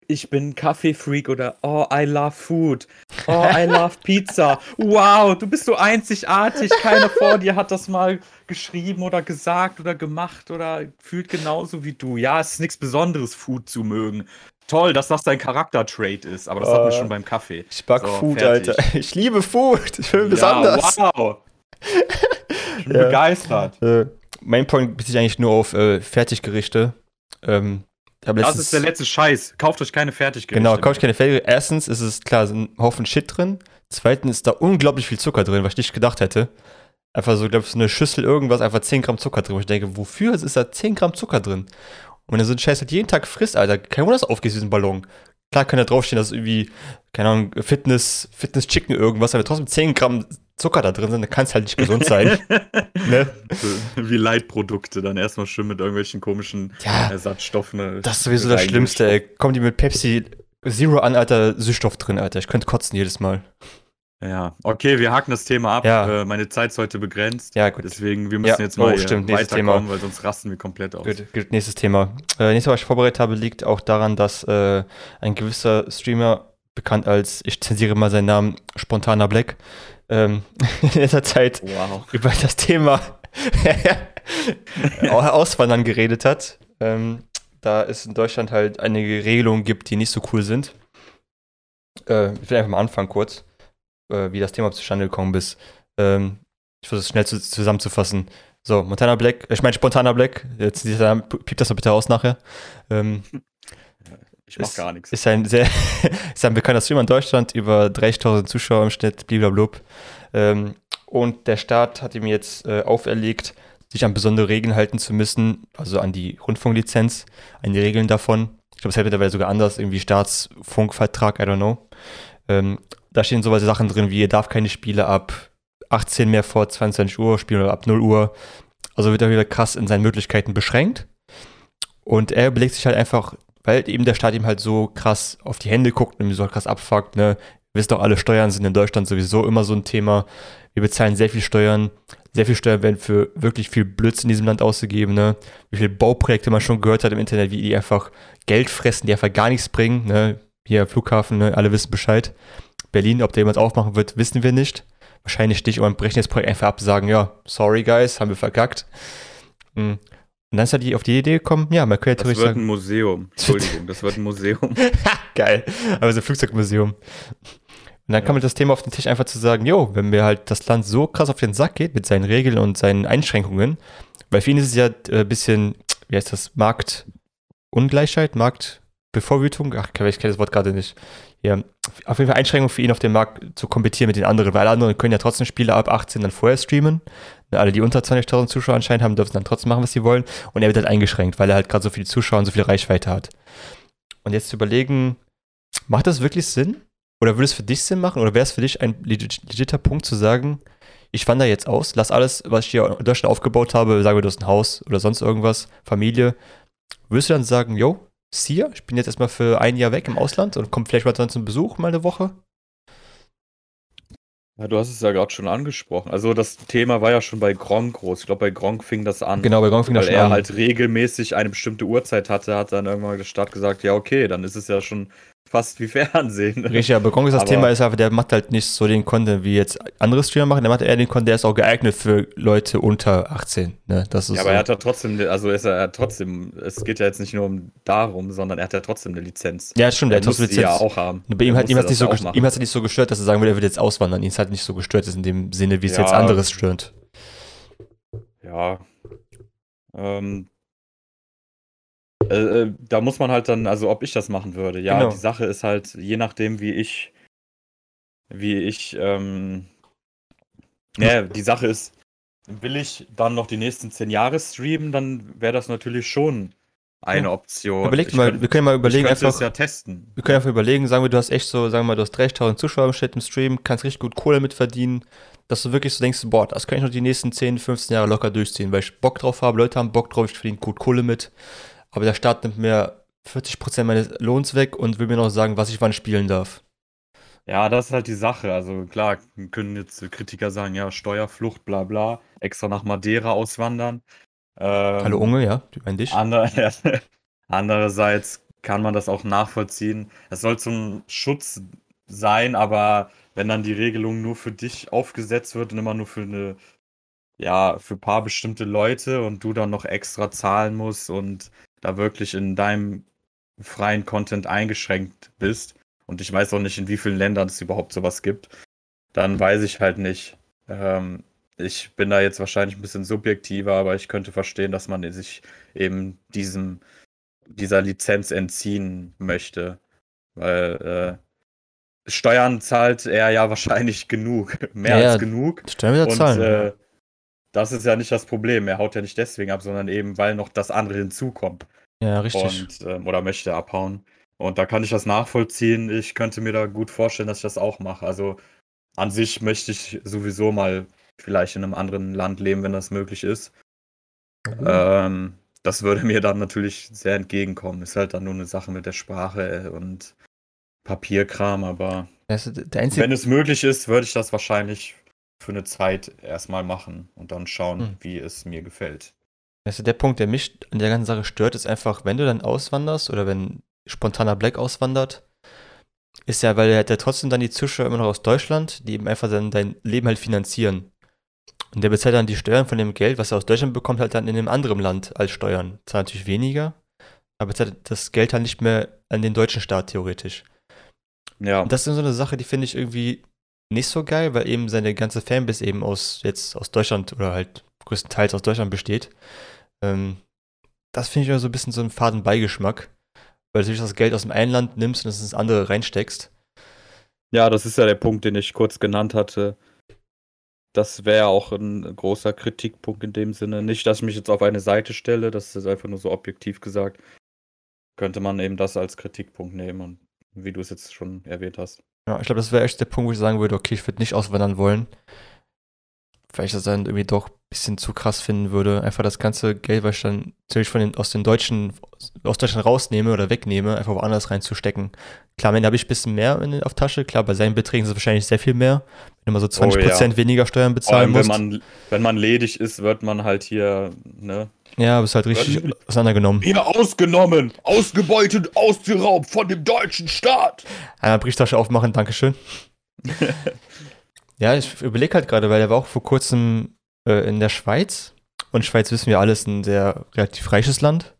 Speaker 2: ich bin Kaffee-Freak oder Oh, I love food. Oh, I love Pizza. Wow, du bist so einzigartig. Keiner vor dir hat das mal geschrieben oder gesagt oder gemacht oder fühlt genauso wie du. Ja, es ist nichts Besonderes, Food zu mögen. Toll, dass das dein Charakter-Trait ist, aber das hatten wir
Speaker 1: Ah.
Speaker 2: schon beim Kaffee.
Speaker 1: Ich mag
Speaker 2: So,
Speaker 1: Food,
Speaker 2: fertig.
Speaker 1: Alter. <laughs> Ich liebe Food. Ich bin besonders.
Speaker 2: Ja, wow. <laughs> Ich bin
Speaker 1: Ja.
Speaker 2: begeistert.
Speaker 1: Äh, mein Point bezieht sich eigentlich nur auf äh, Fertiggerichte. Ähm,
Speaker 2: Das ist der letzte Scheiß. Kauft euch keine Fertiggerichte.
Speaker 1: Genau, kaufe ich keine Fertiggerichte. Erstens ist es klar, ein Haufen Shit drin. Zweitens ist da unglaublich viel Zucker drin, was ich nicht gedacht hätte. Einfach so, glaube ich, so eine Schüssel irgendwas, einfach 10 Gramm Zucker drin. Wo ich denke, wofür ist da 10 Gramm Zucker drin? Und wenn du so einen Scheiß halt jeden Tag frisst, Alter, kein Wunder, dass du aufgehst, diesen Ballon. Klar kann da draufstehen, dass irgendwie, keine Ahnung, Fitness, Fitness Chicken irgendwas, aber trotzdem 10 Gramm Zucker da drin sind, dann kann es halt nicht gesund sein. <laughs> ne?
Speaker 2: Wie Leitprodukte dann erstmal schön mit irgendwelchen komischen
Speaker 1: Ja,
Speaker 2: Ersatzstoffen. äh,
Speaker 1: das ist sowieso das Schlimmste, ey. Kommen die mit Pepsi Zero an, Alter, Süßstoff drin, Alter. Ich könnte kotzen jedes Mal.
Speaker 2: Ja, okay, wir haken das Thema ab.
Speaker 1: Ja.
Speaker 2: Äh, meine Zeit ist heute begrenzt.
Speaker 1: Ja, gut.
Speaker 2: Deswegen, wir müssen
Speaker 1: Ja,
Speaker 2: jetzt mal
Speaker 1: oh, stimmt,
Speaker 2: weiterkommen, weil sonst rasten wir komplett aus.
Speaker 1: Gut, gut, nächstes Thema. Äh, nächstes, was ich vorbereitet habe, liegt auch daran, dass äh, ein gewisser Streamer, bekannt als, ich zensiere mal seinen Namen, Spontaner Black, ähm, <laughs> in letzter Zeit
Speaker 2: Wow.
Speaker 1: über das Thema <laughs> Auswandern geredet hat. Ähm, da es in Deutschland halt einige Regelungen gibt, die nicht so cool sind. Äh, ich will einfach mal anfangen kurz, äh, wie das Thema zustande gekommen ist. Ähm, ich versuche es schnell zu, zusammenzufassen. So, Montana Black, ich meine Spontaner Black, jetzt piept das doch bitte aus nachher. Ähm, <laughs>
Speaker 2: Ich mach
Speaker 1: Ist-
Speaker 2: gar nichts.
Speaker 1: ist ein sehr, <laughs> ist ein bekannter Streamer in Deutschland, über 30.000 Zuschauer im Schnitt, blablabla. Ähm, und der Staat hat ihm jetzt äh, auferlegt, sich an besondere Regeln halten zu müssen, also an die Rundfunklizenz, an die Regeln davon. Ich glaube, es hält mittlerweile sogar anders, irgendwie Staatsfunkvertrag, I don't know. Ähm, da stehen sowas Sachen drin wie, ihr darf keine Spiele ab 18 mehr vor 22 Uhr spielen oder ab 0 Uhr. Also wird er wieder krass in seinen Möglichkeiten beschränkt. Und er überlegt sich halt einfach, weil eben der Staat ihm halt so krass auf die Hände guckt und ihm so krass abfuckt, ne? Ihr wisst doch, alle Steuern sind in Deutschland sowieso immer so ein Thema. Wir bezahlen sehr viel Steuern. Sehr viel Steuern werden für wirklich viel Blödsinn in diesem Land ausgegeben, ne? Wie viele Bauprojekte man schon gehört hat im Internet, wie die einfach Geld fressen, die einfach gar nichts bringen, ne? Hier Flughafen, ne? Alle wissen Bescheid. Berlin, ob der jemals aufmachen wird, wissen wir nicht. Wahrscheinlich nicht, aber brechen das Projekt einfach ab, sagen, ja, sorry guys, haben wir verkackt. Mhm. Und dann ist er die auf die Idee gekommen, ja, man könnte ja
Speaker 2: Das wird
Speaker 1: sagen,
Speaker 2: ein Museum. <laughs> Entschuldigung, das wird ein Museum. <laughs>
Speaker 1: Geil. Aber so ein Flugzeugmuseum. Und dann kam halt das Thema auf den Tisch einfach zu sagen, jo, wenn mir halt das Land so krass auf den Sack geht mit seinen Regeln und seinen Einschränkungen, weil für ihn ist es ja ein äh, bisschen, wie heißt das, Marktungleichheit, Marktbevorwütung, ach, ich kenne das Wort gerade nicht. Ja, auf jeden Fall Einschränkung für ihn auf dem Markt zu kompetieren mit den anderen, weil alle anderen können ja trotzdem Spiele ab 18 dann vorher streamen. Alle, die unter 20.000 Zuschauer anscheinend haben, dürfen dann trotzdem machen, was sie wollen. Und er wird halt eingeschränkt, weil er halt gerade so viele Zuschauer und so viel Reichweite hat. Und jetzt zu überlegen, macht das wirklich Sinn? Oder würde es für dich Sinn machen? Oder wäre es für dich ein legit, Punkt zu sagen, ich wandere jetzt aus, lass alles, was ich hier in Deutschland aufgebaut habe, sagen wir, du hast ein Haus oder sonst irgendwas, Familie. Würdest du dann sagen, yo, see ya, ich bin jetzt erstmal für ein Jahr weg im Ausland und komme vielleicht mal dann zum Besuch mal eine Woche?
Speaker 2: Ja, du hast es ja gerade schon angesprochen. Also das Thema war ja schon bei Gronk groß. Ich glaube, bei Gronk fing das an.
Speaker 1: Genau, bei Gronk fing das
Speaker 2: weil
Speaker 1: schon
Speaker 2: er
Speaker 1: an.
Speaker 2: halt regelmäßig eine bestimmte Uhrzeit hatte, hat dann irgendwann der Staat gesagt, ja okay, dann ist es ja schon fast wie Fernsehen. <laughs>
Speaker 1: Richtig, aber Gronk ist das
Speaker 2: Aber-
Speaker 1: Thema, ist einfach, der macht halt nicht so den Content, wie jetzt andere Streamer machen, der macht eher den Content, der ist auch geeignet für Leute unter 18. Ne? Das ist
Speaker 2: Ja,
Speaker 1: so.
Speaker 2: aber er hat ja trotzdem, also ist er, hat trotzdem, es geht ja jetzt nicht nur um darum, sondern er hat ja trotzdem eine Lizenz.
Speaker 1: ja, stimmt,
Speaker 2: er
Speaker 1: hat trotzdem
Speaker 2: sie ja
Speaker 1: Lizenz.
Speaker 2: auch haben.
Speaker 1: Bei ihm hat ihm hat's nicht
Speaker 2: ja
Speaker 1: so ihm hat's ja nicht so gestört, dass er sagen würde, er wird jetzt auswandern. Ihn ist halt nicht so gestört, ist in dem Sinne, wie es
Speaker 2: Ja.
Speaker 1: jetzt anderes stört.
Speaker 2: Ja. Ähm, äh, äh, da muss man halt dann, also ob ich das machen würde. Ja,
Speaker 1: Genau.
Speaker 2: die Sache ist halt, je nachdem, wie ich, wie ich, ähm, ja, die Sache ist, will ich dann noch die nächsten zehn Jahre streamen, dann wäre das natürlich schon eine. Option.
Speaker 1: Überleg mal,
Speaker 2: könnt-
Speaker 1: wir können mal überlegen,
Speaker 2: könnte
Speaker 1: einfach,
Speaker 2: es ja testen.
Speaker 1: wir können einfach überlegen, sagen wir, du hast echt so, sagen wir mal, du hast 30.000 Zuschauer im Schnitt im Stream, kannst richtig gut Kohle mitverdienen, dass du wirklich so denkst, boah, das kann ich noch die nächsten 10, 15 Jahre locker durchziehen, weil ich Bock drauf habe, Leute haben Bock drauf, ich verdiene gut Kohle mit, aber der Staat nimmt mir 40% meines Lohns weg und will mir noch sagen, was ich wann spielen darf.
Speaker 2: Ja, das ist halt die Sache. Also klar, können jetzt Kritiker sagen, ja, Steuerflucht, bla bla, extra nach Madeira auswandern. Ähm,
Speaker 1: Hallo Unge, ja, du mein dich.
Speaker 2: Ander, <laughs> andererseits kann man das auch nachvollziehen. Es soll zum Schutz sein, aber wenn dann die Regelung nur für dich aufgesetzt wird und immer nur für eine, ja, für ein paar bestimmte Leute und du dann noch extra zahlen musst und da wirklich in deinem freien Content eingeschränkt bist und ich weiß auch nicht, in wie vielen Ländern es überhaupt sowas gibt, dann weiß ich halt nicht. Ähm, ich bin da jetzt wahrscheinlich ein bisschen subjektiver, aber ich könnte verstehen, dass man sich eben diesem, dieser Lizenz entziehen möchte. Weil äh, Steuern zahlt er ja <laughs> wahrscheinlich genug, mehr
Speaker 1: Ja,
Speaker 2: als genug.
Speaker 1: Stellen wir
Speaker 2: Und
Speaker 1: Zahlen.
Speaker 2: äh, das ist ja nicht das Problem. Er haut ja nicht deswegen ab, sondern eben, weil noch das andere hinzukommt.
Speaker 1: ja, richtig.
Speaker 2: Und, ähm, oder möchte abhauen. Und da kann ich das nachvollziehen. Ich könnte mir da gut vorstellen, dass ich das auch mache. Also an sich möchte ich sowieso mal vielleicht in einem anderen Land leben, wenn das möglich ist.
Speaker 1: Mhm.
Speaker 2: Ähm, das würde mir dann natürlich sehr entgegenkommen. Ist halt dann nur eine Sache mit der Sprache und Papierkram, aber
Speaker 1: du, der einzige,
Speaker 2: wenn es möglich ist, würde ich das wahrscheinlich für eine Zeit erstmal machen und dann schauen,
Speaker 1: Hm.
Speaker 2: wie es mir gefällt.
Speaker 1: weißt du, der Punkt, der mich an der ganzen Sache stört, ist einfach, wenn du dann auswanderst oder wenn spontaner Black auswandert, ist ja, weil er hat ja trotzdem dann die Zuschauer immer noch aus Deutschland, die eben einfach dann dein Leben halt finanzieren. Und der bezahlt dann die Steuern von dem Geld, was er aus Deutschland bekommt, halt dann in einem anderen Land als Steuern. Zahlt natürlich weniger, aber bezahlt das Geld halt nicht mehr an den deutschen Staat theoretisch.
Speaker 2: Ja,
Speaker 1: Und das ist so eine Sache, die finde ich irgendwie nicht so geil, weil eben seine ganze Fanbase eben aus jetzt aus Deutschland oder halt größtenteils aus Deutschland besteht. Ähm, das finde ich immer so ein bisschen so einen faden Beigeschmack, weil du das Geld aus dem einen Land nimmst und es ins andere reinsteckst.
Speaker 2: Ja, das ist ja der Punkt, den ich kurz genannt hatte. Das wäre auch ein großer Kritikpunkt in dem Sinne. Nicht, dass ich mich jetzt auf eine Seite stelle, das ist einfach nur so objektiv gesagt. Könnte man eben das als Kritikpunkt nehmen und wie du es jetzt schon erwähnt hast.
Speaker 1: Ja, ich glaube, das wäre echt der Punkt, wo ich sagen würde, okay, ich würde nicht auswandern wollen. Weil ich das dann irgendwie doch bisschen zu krass finden würde. Einfach das ganze Geld, was ich dann natürlich von den, aus den Deutschen, aus Deutschland rausnehme oder wegnehme, einfach woanders reinzustecken. Klar, am Ende habe ich ein bisschen mehr in, auf Tasche. Klar, bei seinen Beträgen ist es wahrscheinlich sehr viel mehr. Wenn mal so 20% weniger Steuern bezahlen
Speaker 2: allem, wenn man, wenn man ledig ist, wird man halt hier, ne?
Speaker 1: ja, bist halt richtig
Speaker 2: Wird-
Speaker 1: auseinandergenommen.
Speaker 2: Hier ausgenommen, ausgebeutet, ausgeraubt von dem deutschen Staat.
Speaker 1: Einmal Brieftasche aufmachen, Dankeschön. <laughs> ja, ich überlege halt gerade, weil er war auch vor kurzem äh, in der Schweiz. Und Schweiz wissen wir alles ein sehr relativ reiches Land.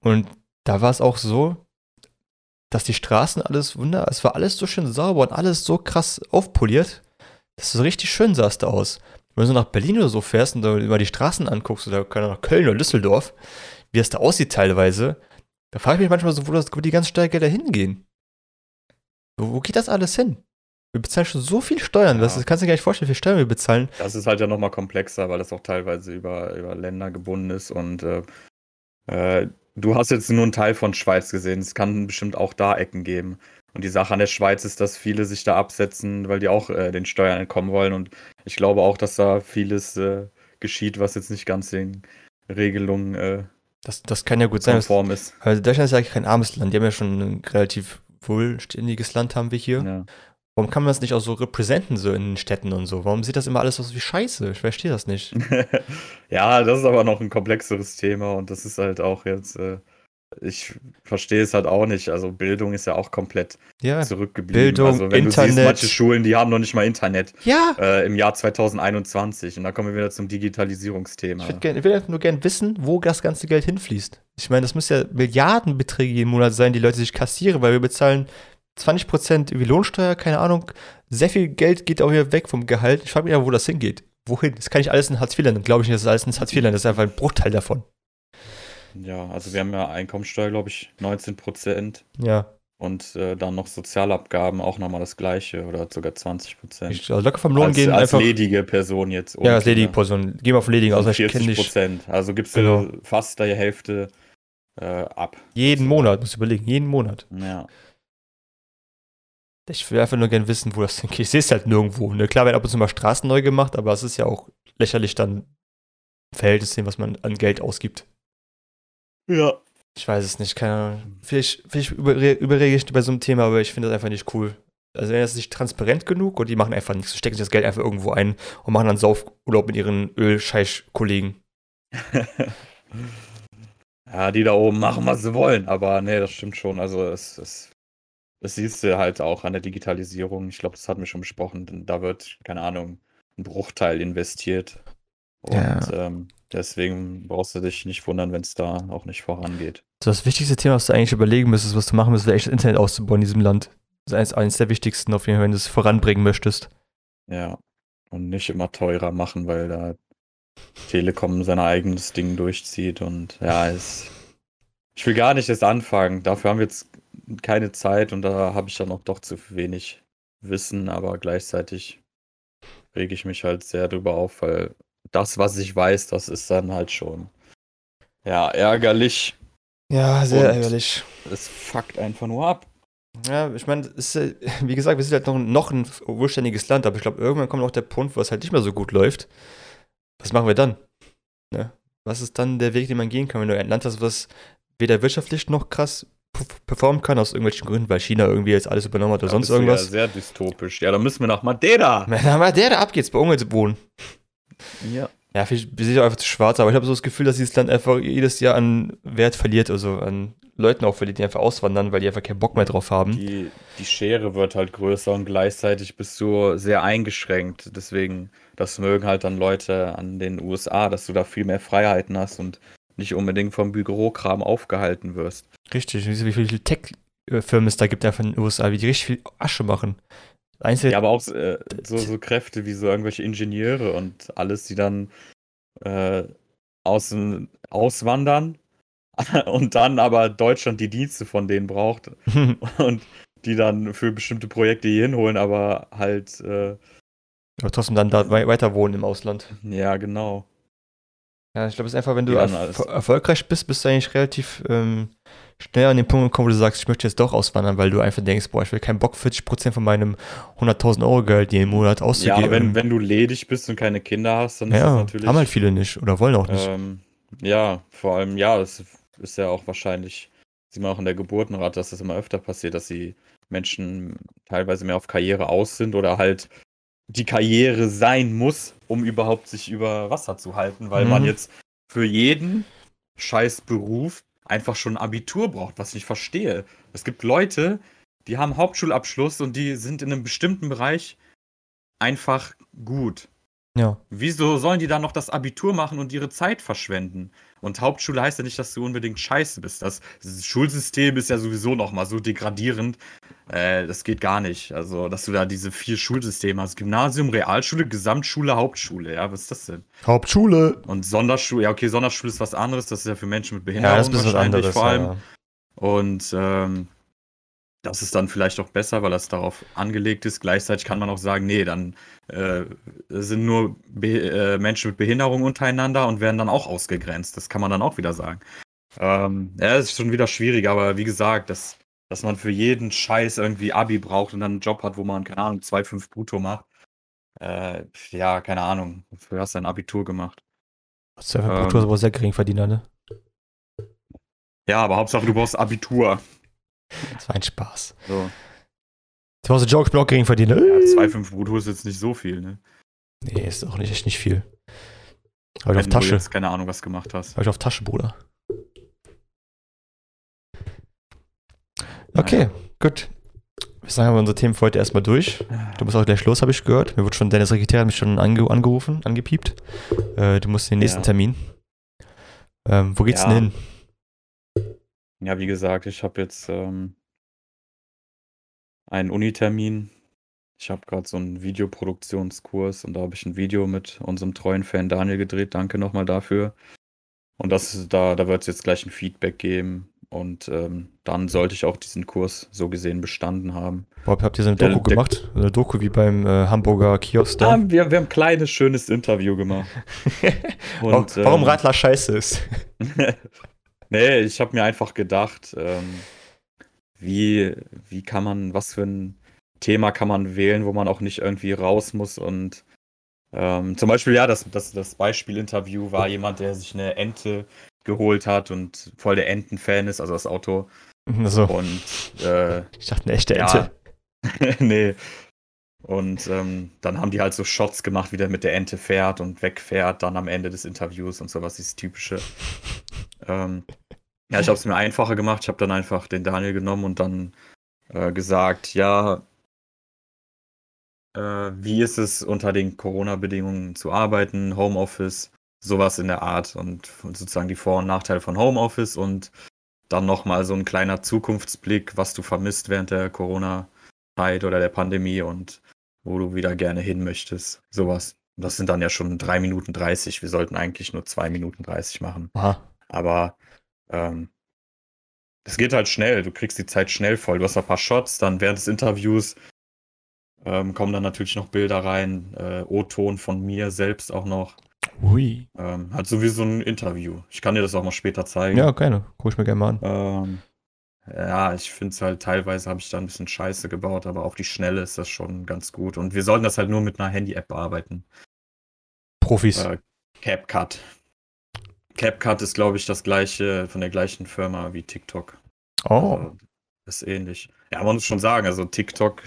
Speaker 1: Und da war es auch so, dass die Straßen alles wunder, es war alles so schön sauber und alles so krass aufpoliert, dass so richtig schön sahst da aus. Wenn du nach Berlin oder so fährst und da mal die Straßen anguckst oder nach Köln oder Düsseldorf, wie es da aussieht teilweise, da frage ich mich manchmal so, wo, das, wo die ganzen Steuergelder hingehen. Wo, wo geht das alles hin? Wir bezahlen schon so viel Steuern,
Speaker 2: Ja.
Speaker 1: das, das kannst du dir gar nicht vorstellen, wie viel Steuern wir bezahlen.
Speaker 2: Das ist halt ja nochmal komplexer, weil das auch teilweise über, über Länder gebunden ist und äh, äh, du hast jetzt nur einen Teil von Schweiz gesehen. Es kann bestimmt auch da Ecken geben. Und die Sache an der Schweiz ist, dass viele sich da absetzen, weil die auch äh, den Steuern entkommen wollen. Und ich glaube auch, dass da vieles äh, geschieht, was jetzt nicht ganz den Regelungen äh,
Speaker 1: Das, das kann ja gut sein.
Speaker 2: ist.
Speaker 1: Also Deutschland ist ja eigentlich kein armes Land, die haben ja schon ein relativ wohlständiges Land, haben wir hier.
Speaker 2: Ja.
Speaker 1: Warum kann man das nicht auch so repräsentieren, so in den Städten und so? Warum sieht das immer alles aus wie Scheiße? Ich verstehe das nicht. <laughs>
Speaker 2: ja, das ist aber noch ein komplexeres Thema und das ist halt auch jetzt, äh, ich verstehe es halt auch nicht. Also Bildung ist ja auch komplett
Speaker 1: Ja.
Speaker 2: zurückgeblieben.
Speaker 1: Bildung,
Speaker 2: also wenn du siehst,
Speaker 1: Internet.
Speaker 2: manche Schulen, die haben noch nicht mal Internet
Speaker 1: Ja!
Speaker 2: äh, im Jahr 2021 und da kommen wir wieder zum Digitalisierungsthema.
Speaker 1: Ich, gern, ich will einfach nur gerne wissen, wo das ganze Geld hinfließt. Ich meine, das muss ja Milliardenbeträge jeden Monat sein, die Leute sich kassieren, weil wir bezahlen 20% irgendwie Lohnsteuer, keine Ahnung. Sehr viel Geld geht auch hier weg vom Gehalt. Ich frage mich ja, wo das hingeht. Wohin? Das kann nicht alles in Hartz-IV-Ländern. Glaube ich nicht, dass das alles in Hartz-IV-Ländern ist. Das ist einfach ein Bruchteil davon.
Speaker 2: Ja, also wir haben ja Einkommensteuer, glaube ich, 19 Prozent
Speaker 1: Ja.
Speaker 2: und äh, dann noch Sozialabgaben auch nochmal das gleiche oder sogar 20 Prozent.
Speaker 1: Ich, also locker vom Lohn
Speaker 2: Als,
Speaker 1: gehen
Speaker 2: als
Speaker 1: einfach.
Speaker 2: ledige Person jetzt.
Speaker 1: Ja, als ledige
Speaker 2: Kinder.
Speaker 1: Person. Geh mal auf ledigen aus,
Speaker 2: Von
Speaker 1: ich kenne
Speaker 2: 40
Speaker 1: dich.
Speaker 2: Prozent. Also gibst
Speaker 1: Genau.
Speaker 2: du fast die Hälfte äh, ab.
Speaker 1: Jeden Monat, musst du überlegen, jeden Monat.
Speaker 2: Ja.
Speaker 1: Ich will einfach nur gerne wissen, wo das hingeht. Ich sehe es halt nirgendwo. Ne? Klar werden ab und zu mal Straßen neu gemacht, aber es ist ja auch lächerlich dann im Verhältnis zu dem, was man an Geld ausgibt.
Speaker 2: Ja.
Speaker 1: Ich weiß es nicht, keine Ahnung. Vielleicht, vielleicht überre überrege ich bei so einem Thema, aber ich finde das einfach nicht cool. Also wenn das nicht transparent genug und die machen einfach nichts, stecken sich das Geld einfach irgendwo ein und machen dann Saufurlaub mit ihren Ölscheiß-Kollegen. <laughs>
Speaker 2: ja, die da oben machen, was sie wollen. Aber nee, das stimmt schon. Also es, es, das siehst du halt auch an der Digitalisierung. Ich glaube, das hatten wir schon besprochen. Da wird, keine Ahnung, ein Bruchteil investiert. Und
Speaker 1: Ja.
Speaker 2: ähm, deswegen brauchst du dich nicht wundern, wenn es da auch nicht vorangeht.
Speaker 1: So das wichtigste Thema, was du eigentlich überlegen müsstest, was du machen müsstest, wäre echt das Internet auszubauen in diesem Land. Das ist eines, eines der wichtigsten, auf jeden Fall, wenn du es voranbringen möchtest.
Speaker 2: Ja. und nicht immer teurer machen, weil da Telekom sein eigenes Ding durchzieht und ja, es. Ich will gar nicht erst anfangen. Dafür haben wir jetzt keine Zeit und da habe ich dann auch doch zu wenig Wissen, aber gleichzeitig rege ich mich halt sehr drüber auf, weil das, was ich weiß, das ist dann halt schon ja ärgerlich.
Speaker 1: Ja, sehr
Speaker 2: Und-
Speaker 1: ärgerlich.
Speaker 2: Es fuckt einfach nur ab.
Speaker 1: Ja, ich meine, es ist, wie gesagt, wir sind halt noch, noch ein wohlständiges Land, aber ich glaube, irgendwann kommt auch der Punkt, wo es halt nicht mehr so gut läuft. Was machen wir dann? Ne? Was ist dann der Weg, den man gehen kann, wenn du ein Land hast, was weder wirtschaftlich noch krass performen kann, aus irgendwelchen Gründen, weil China irgendwie jetzt alles übernommen hat oder
Speaker 2: Da
Speaker 1: sonst irgendwas?
Speaker 2: Ja sehr dystopisch. Ja, dann müssen wir nach Madeira. <laughs>
Speaker 1: Na, mal der da ab geht's, bei Ungarn wohnen.
Speaker 2: Ja.
Speaker 1: Ja, vielleicht bin ich auch einfach zu schwarz, aber ich habe so das Gefühl, dass dieses Land einfach jedes Jahr an Wert verliert, also an Leuten auch verliert, die einfach auswandern, weil die einfach keinen Bock mehr drauf haben.
Speaker 2: Die, die Schere wird halt größer und gleichzeitig bist du sehr eingeschränkt. Deswegen, das mögen halt dann Leute an den USA, dass du da viel mehr Freiheiten hast und nicht unbedingt vom Bürokram aufgehalten wirst.
Speaker 1: Richtig, wie viele Tech-Firmen es da gibt einfach in den USA, wie die richtig viel Asche machen. Einzel
Speaker 2: Ja, aber auch äh, so, so Kräfte wie so irgendwelche Ingenieure und alles, die dann äh, außen, auswandern <laughs> und dann aber Deutschland die Dienste von denen braucht <laughs> und die dann für bestimmte Projekte hier hinholen, aber halt, äh,
Speaker 1: aber trotzdem dann da wei- weiter wohnen im Ausland.
Speaker 2: ja, genau.
Speaker 1: Ja, ich glaube, es ist einfach, wenn du
Speaker 2: Ja,
Speaker 1: erf
Speaker 2: das-
Speaker 1: erfolgreich bist, bist du eigentlich relativ ähm, schnell an den Punkt gekommen, wo du sagst, ich möchte jetzt doch auswandern, weil du einfach denkst, boah, ich will keinen Bock, 40% von meinem 100.000 Euro Gehalt jeden Monat
Speaker 2: Ja,
Speaker 1: auszugeben.
Speaker 2: aber wenn, wenn du ledig bist und keine Kinder hast, dann ist das
Speaker 1: ja
Speaker 2: natürlich.
Speaker 1: haben halt viele nicht oder wollen auch nicht.
Speaker 2: ähm, ja, vor allem, ja, es ist ja auch wahrscheinlich, sieht man auch in der Geburtenrate, dass das immer öfter passiert, dass die Menschen teilweise mehr auf Karriere aus sind oder halt die Karriere sein muss, um überhaupt sich über Wasser zu halten, weil
Speaker 1: Mhm.
Speaker 2: man jetzt für jeden scheiß Beruf einfach schon ein Abitur braucht, was ich verstehe. Es gibt Leute, die haben Hauptschulabschluss und die sind in einem bestimmten Bereich einfach gut.
Speaker 1: Ja.
Speaker 2: Wieso sollen die dann noch das Abitur machen und ihre Zeit verschwenden? Und Hauptschule heißt ja nicht, dass du unbedingt scheiße bist. Das, das Schulsystem ist ja sowieso noch mal so degradierend. Äh, das geht gar nicht. Also, dass du da diese vier Schulsysteme hast. Gymnasium, Realschule, Gesamtschule, Hauptschule. Ja, was ist das denn?
Speaker 1: Hauptschule.
Speaker 2: Und Sonderschule, ja, okay, Sonderschule ist was anderes. Das ist ja für Menschen mit Behinderung
Speaker 1: Ja, das ist
Speaker 2: wahrscheinlich
Speaker 1: anderes.
Speaker 2: vor allem.
Speaker 1: Ja.
Speaker 2: Und ähm, das ist dann vielleicht auch besser, weil das darauf angelegt ist. Gleichzeitig kann man auch sagen, nee, dann äh, sind nur Be äh, Menschen mit Behinderung untereinander und werden dann auch ausgegrenzt. Das kann man dann auch wieder sagen. Ähm, ja, es ist schon wieder schwierig, aber wie gesagt, dass, dass man für jeden Scheiß irgendwie Abi braucht und dann einen Job hat, wo man, keine Ahnung, 2,5 brutto macht. Äh, ja, keine Ahnung. Dafür hast du ein Abitur gemacht.
Speaker 1: Das ist ja für
Speaker 2: Ähm.
Speaker 1: Brutto aber sehr Geringverdiener, ne?
Speaker 2: Ja, aber Hauptsache du brauchst Abitur. <laughs>
Speaker 1: Das war ein Spaß.
Speaker 2: So.
Speaker 1: Das war so ein Joke, ich bin auch Geringverdiener.
Speaker 2: Ja, 2,5 brutto ist jetzt nicht so viel, ne?
Speaker 1: Nee, ist auch nicht, echt nicht viel. Hab ich auf
Speaker 2: du
Speaker 1: Tasche.
Speaker 2: jetzt keine Ahnung was gemacht hast.
Speaker 1: Hab ich auf Tasche, Bruder. Okay, gut. Wir sagen aber unsere Themen für heute erstmal durch. Du musst auch gleich los, habe ich gehört. Mir wurde schon, deine Sekretärin hat mich schon ange angerufen, angepiept. Äh, du musst den nächsten
Speaker 2: Ja.
Speaker 1: Termin. Ähm, wo geht's
Speaker 2: Ja.
Speaker 1: denn hin?
Speaker 2: Ja, wie gesagt, ich habe jetzt ähm, einen Unitermin. Ich habe gerade so einen Videoproduktionskurs und da habe ich ein Video mit unserem treuen Fan Daniel gedreht. Danke nochmal dafür. Und das da, da wird es jetzt gleich ein Feedback geben. Und ähm, dann sollte ich auch diesen Kurs so gesehen bestanden haben.
Speaker 1: Bob, habt ihr so eine Doku
Speaker 2: der-
Speaker 1: gemacht? Eine Doku wie beim äh, Hamburger Kiosk da?
Speaker 2: Ah, wir, wir haben ein kleines, schönes Interview gemacht.
Speaker 1: warum <laughs>
Speaker 2: Und,
Speaker 1: warum
Speaker 2: ähm,
Speaker 1: Radler scheiße ist. <laughs> <laughs>
Speaker 2: nee, ich habe mir einfach gedacht, ähm, wie, wie kann man, was für ein Thema kann man wählen, wo man auch nicht irgendwie raus muss und ähm, zum Beispiel, ja, das, das, das Beispielinterview war jemand, der sich eine Ente geholt hat und voll der Enten-Fan ist, also das Auto.
Speaker 1: So,
Speaker 2: Und äh,
Speaker 1: ich dachte, eine echte
Speaker 2: ja.
Speaker 1: Ente. <laughs>
Speaker 2: nee. Und ähm, dann haben die halt so Shots gemacht, wie der mit der Ente fährt und wegfährt, dann am Ende des Interviews und sowas, dieses typische. ähm, ja, ich habe es mir einfacher gemacht. Ich habe dann einfach den Daniel genommen und dann äh, gesagt, ja, äh, wie ist es unter den Corona-Bedingungen zu arbeiten, Homeoffice, sowas in der Art und sozusagen die Vor- und Nachteile von Homeoffice und dann nochmal so ein kleiner Zukunftsblick, was du vermisst während der Corona- Zeit oder der Pandemie und wo du wieder gerne hin möchtest. Sowas. Das sind dann ja schon 3 Minuten 30. Wir sollten eigentlich nur 2 Minuten 30 machen.
Speaker 1: Aha.
Speaker 2: Aber ähm, das geht halt schnell. Du kriegst die Zeit schnell voll. Du hast ein paar Shots, dann während des Interviews ähm, kommen dann natürlich noch Bilder rein, äh, O-Ton von mir selbst auch noch.
Speaker 1: Ui.
Speaker 2: Ähm, halt so wie so ein Interview. Ich kann dir das auch mal später zeigen.
Speaker 1: Ja, gerne. Guck ich mir gerne mal an.
Speaker 2: Ähm, ja, ich finde es halt, teilweise habe ich da ein bisschen Scheiße gebaut, aber auf die Schnelle ist das schon ganz gut. Und wir sollten das halt nur mit einer Handy-App bearbeiten.
Speaker 1: Profis.
Speaker 2: Äh, CapCut. CapCut ist, glaube ich, das gleiche, von der gleichen Firma wie TikTok.
Speaker 1: oh.
Speaker 2: Also, ist ähnlich. Ja, man muss schon sagen, also TikTok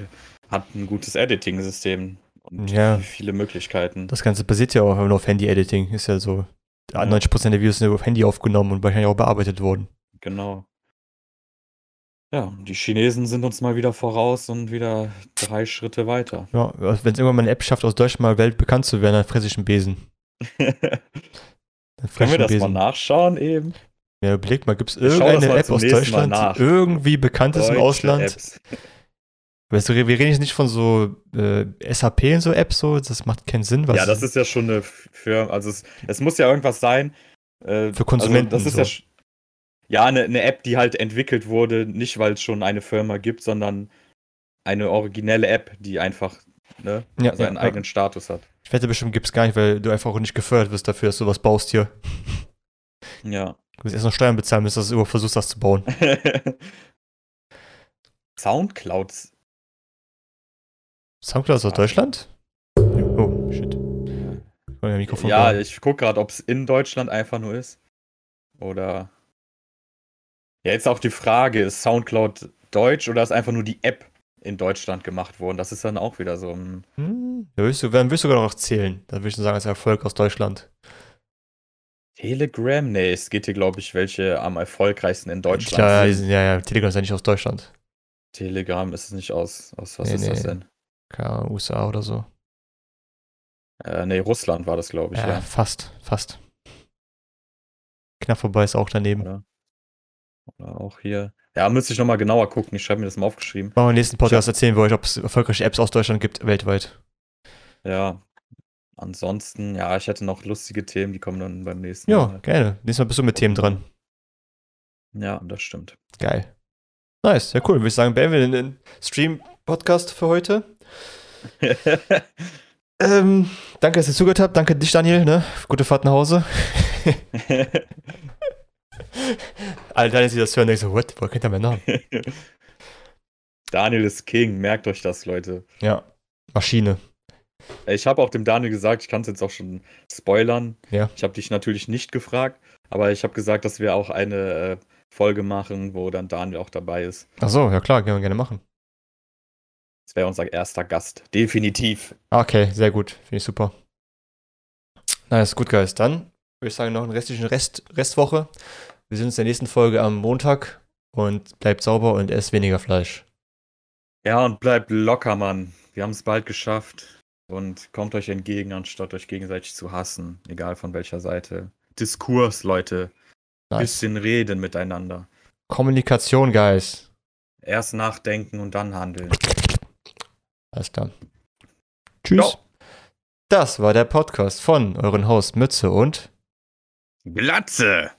Speaker 2: hat ein gutes Editing-System und
Speaker 1: Ja.
Speaker 2: viele Möglichkeiten.
Speaker 1: Das Ganze basiert ja auch nur auf Handy-Editing. Ist ja so. 90% der Videos sind auf Handy aufgenommen und wahrscheinlich auch bearbeitet worden.
Speaker 2: Genau. Ja, die Chinesen sind uns mal wieder voraus und wieder drei Schritte weiter.
Speaker 1: Ja, wenn es irgendwann mal eine App schafft, aus Deutschland mal weltbekannt zu werden, dann fresse ich einen Besen. <laughs>
Speaker 2: Können wir das mal nachschauen eben?
Speaker 1: Ja, überleg mal, gibt es irgendeine App aus Deutschland, die irgendwie bekannt ist im
Speaker 2: Deutsche
Speaker 1: Ausland?
Speaker 2: Apps.
Speaker 1: Weißt du, wir reden jetzt nicht von so äh, SAP und so Apps, so, das macht keinen Sinn. Was
Speaker 2: Ja, das ist ja schon eine Firma, also es, es muss ja irgendwas sein. äh,
Speaker 1: Für Konsumenten
Speaker 2: Also das ist
Speaker 1: so.
Speaker 2: ja, ja eine, eine App, die halt entwickelt wurde, nicht weil es schon eine Firma gibt, sondern eine originelle App, die einfach ne,
Speaker 1: Ja,
Speaker 2: also
Speaker 1: ja,
Speaker 2: einen
Speaker 1: ja.
Speaker 2: eigenen Status hat.
Speaker 1: Ich wette, bestimmt gibt es gar nicht, weil du einfach auch nicht gefördert wirst dafür, dass du was baust hier.
Speaker 2: Ja.
Speaker 1: Du musst erst noch Steuern bezahlen, bis du überhaupt versuchst, das zu bauen. <laughs>
Speaker 2: Soundcloud.
Speaker 1: Soundcloud aus
Speaker 2: Ah.
Speaker 1: Deutschland? Oh, shit. Ich ja bauen.
Speaker 2: ich gucke gerade, ob es in Deutschland einfach nur ist. Oder. Ja, jetzt auch die Frage, ist Soundcloud deutsch oder ist einfach nur die App in Deutschland gemacht worden? Das ist dann auch wieder so ein.
Speaker 1: Hm, da willst du, dann willst du sogar noch zählen. Dann würde ich sagen, als Erfolg aus Deutschland.
Speaker 2: Telegram? Nee, es geht hier, glaube ich, welche am erfolgreichsten in Deutschland
Speaker 1: Klar,
Speaker 2: sind.
Speaker 1: ja, ja, Telegram ist ja nicht aus Deutschland.
Speaker 2: Telegram ist es nicht aus. Aus was
Speaker 1: Nee,
Speaker 2: ist das
Speaker 1: nee.
Speaker 2: denn?
Speaker 1: Keine USA oder so.
Speaker 2: Äh, nee, Russland war das, glaube ich,
Speaker 1: Ja,
Speaker 2: ja.
Speaker 1: fast, fast. Knapp vorbei ist auch daneben.
Speaker 2: Oder? Oder auch hier. Ja, müsste ich nochmal genauer gucken. Ich habe mir das mal aufgeschrieben.
Speaker 1: Machen wir im nächsten Podcast erzählen wir euch, ob es erfolgreiche Apps aus Deutschland gibt, weltweit.
Speaker 2: Ja. Ansonsten, ja, ich hätte noch lustige Themen, die kommen dann beim nächsten
Speaker 1: Ja,
Speaker 2: Mal.
Speaker 1: gerne. Nächstes Mal bist du mit Themen dran.
Speaker 2: Ja, das stimmt.
Speaker 1: Geil. Nice, ja cool. Würde ich sagen, beenden wir den- den Stream-Podcast für heute. <laughs> Ähm, danke, dass ihr zugehört habt. Danke dich, Daniel. Ne? Gute Fahrt nach Hause. <laughs> Alle das hören, denken so, what? Woher kennt er meinen Namen? <laughs>
Speaker 2: Daniel ist King, merkt euch das, Leute.
Speaker 1: Ja, Maschine.
Speaker 2: Ich habe auch dem Daniel gesagt, ich kann es jetzt auch schon spoilern.
Speaker 1: Ja.
Speaker 2: Ich habe dich natürlich nicht gefragt, aber ich habe gesagt, dass wir auch eine äh, Folge machen, wo dann Daniel auch dabei ist.
Speaker 1: Ach so, ja klar, können wir gerne machen.
Speaker 2: Das wäre unser erster Gast. Definitiv.
Speaker 1: Okay, sehr gut. Finde ich super. Nice, gut, Guys. Dann würde ich sagen, noch einen restlichen Rest, Restwoche. Wir sehen uns in der nächsten Folge am Montag und bleibt sauber und esst weniger Fleisch.
Speaker 2: Ja, und bleibt locker, Mann. Wir haben es bald geschafft. Und kommt euch entgegen, anstatt euch gegenseitig zu hassen. Egal von welcher Seite. Diskurs, Leute.
Speaker 1: Nice.
Speaker 2: Bisschen reden miteinander.
Speaker 1: Kommunikation, Guys.
Speaker 2: Erst nachdenken und dann handeln.
Speaker 1: Alles klar. Tschüss.
Speaker 2: Ja.
Speaker 1: Das war der Podcast von euren Host Mütze und
Speaker 2: Glatze!